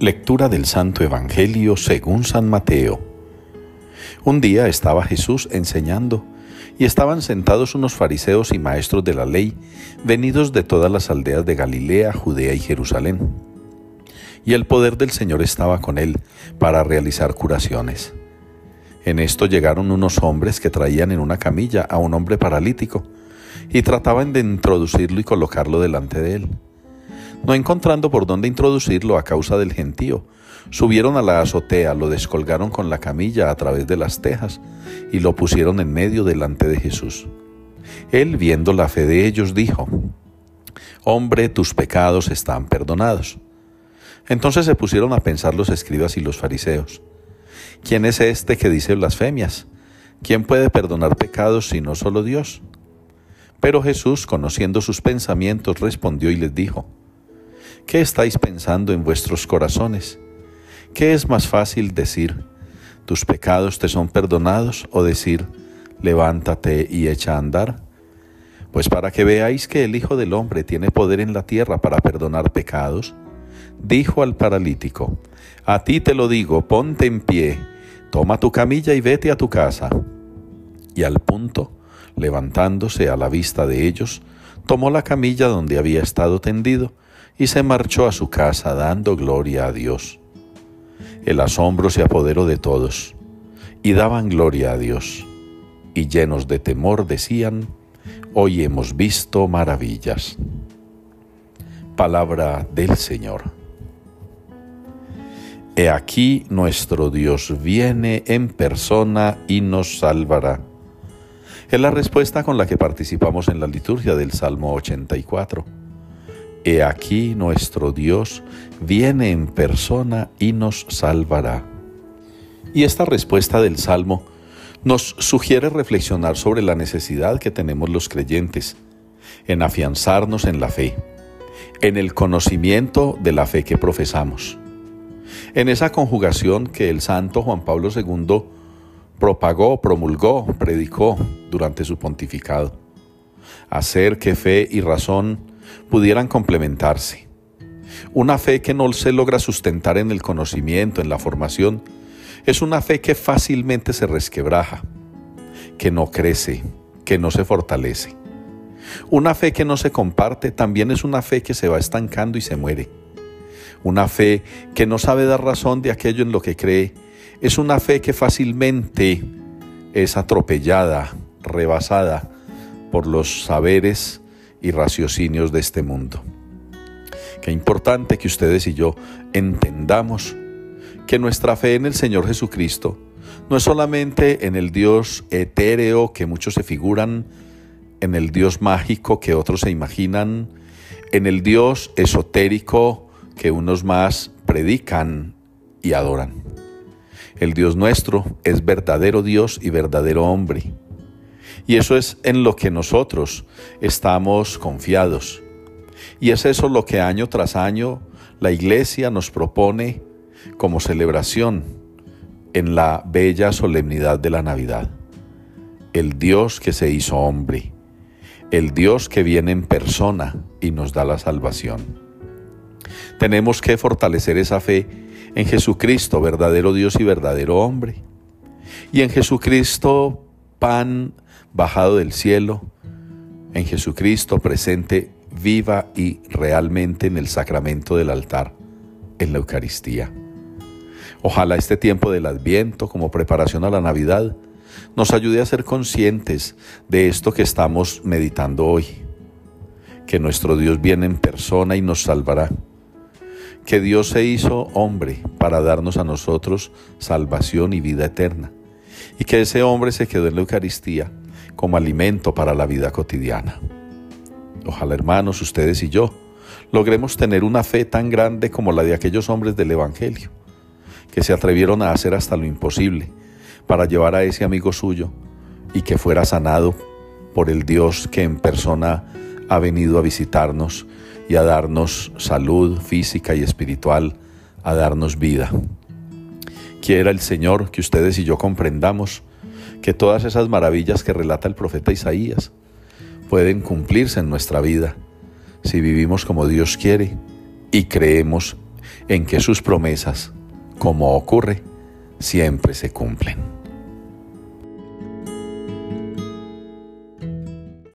Lectura del Santo Evangelio según San Mateo. Un día estaba Jesús enseñando y estaban sentados unos fariseos y maestros de la ley, venidos de todas las aldeas de Galilea, Judea y Jerusalén. Y el poder del Señor estaba con él para realizar curaciones. En esto llegaron unos hombres que traían en una camilla a un hombre paralítico y trataban de introducirlo y colocarlo delante de él. No encontrando por dónde introducirlo a causa del gentío, subieron a la azotea, lo descolgaron con la camilla a través de las tejas y lo pusieron en medio delante de Jesús. Él, viendo la fe de ellos, dijo, Hombre, tus pecados están perdonados. Entonces se pusieron a pensar los escribas y los fariseos, ¿quién es este que dice blasfemias? ¿Quién puede perdonar pecados sino solo Dios? Pero Jesús, conociendo sus pensamientos, respondió y les dijo, ¿Qué estáis pensando en vuestros corazones? ¿Qué es más fácil decir, tus pecados te son perdonados o decir, levántate y echa a andar? Pues para que veáis que el Hijo del Hombre tiene poder en la tierra para perdonar pecados, dijo al paralítico, a ti te lo digo, ponte en pie, toma tu camilla y vete a tu casa. Y al punto, levantándose a la vista de ellos, tomó la camilla donde había estado tendido, y se marchó a su casa dando gloria a Dios. El asombro se apoderó de todos, y daban gloria a Dios, y llenos de temor decían, Hoy hemos visto maravillas. Palabra del Señor. He aquí nuestro Dios viene en persona y nos salvará. Es la respuesta con la que participamos en la liturgia del Salmo 84. He aquí nuestro Dios viene en persona y nos salvará. Y esta respuesta del Salmo nos sugiere reflexionar sobre la necesidad que tenemos los creyentes en afianzarnos en la fe, en el conocimiento de la fe que profesamos, en esa conjugación que el santo Juan Pablo II propagó, promulgó, predicó durante su pontificado, hacer que fe y razón pudieran complementarse. Una fe que no se logra sustentar en el conocimiento, en la formación, es una fe que fácilmente se resquebraja, que no crece, que no se fortalece. Una fe que no se comparte también es una fe que se va estancando y se muere. Una fe que no sabe dar razón de aquello en lo que cree es una fe que fácilmente es atropellada, rebasada por los saberes y raciocinios de este mundo. Qué importante que ustedes y yo entendamos que nuestra fe en el Señor Jesucristo no es solamente en el Dios etéreo que muchos se figuran, en el Dios mágico que otros se imaginan, en el Dios esotérico que unos más predican y adoran. El Dios nuestro es verdadero Dios y verdadero hombre y eso es en lo que nosotros estamos confiados. Y es eso lo que año tras año la iglesia nos propone como celebración en la bella solemnidad de la Navidad. El Dios que se hizo hombre, el Dios que viene en persona y nos da la salvación. Tenemos que fortalecer esa fe en Jesucristo, verdadero Dios y verdadero hombre. Y en Jesucristo, pan bajado del cielo, en Jesucristo presente viva y realmente en el sacramento del altar, en la Eucaristía. Ojalá este tiempo del Adviento como preparación a la Navidad nos ayude a ser conscientes de esto que estamos meditando hoy, que nuestro Dios viene en persona y nos salvará, que Dios se hizo hombre para darnos a nosotros salvación y vida eterna, y que ese hombre se quedó en la Eucaristía como alimento para la vida cotidiana. Ojalá hermanos, ustedes y yo, logremos tener una fe tan grande como la de aquellos hombres del Evangelio, que se atrevieron a hacer hasta lo imposible para llevar a ese amigo suyo y que fuera sanado por el Dios que en persona ha venido a visitarnos y a darnos salud física y espiritual, a darnos vida. Quiera el Señor que ustedes y yo comprendamos que todas esas maravillas que relata el profeta Isaías pueden cumplirse en nuestra vida si vivimos como Dios quiere y creemos en que sus promesas, como ocurre, siempre se cumplen.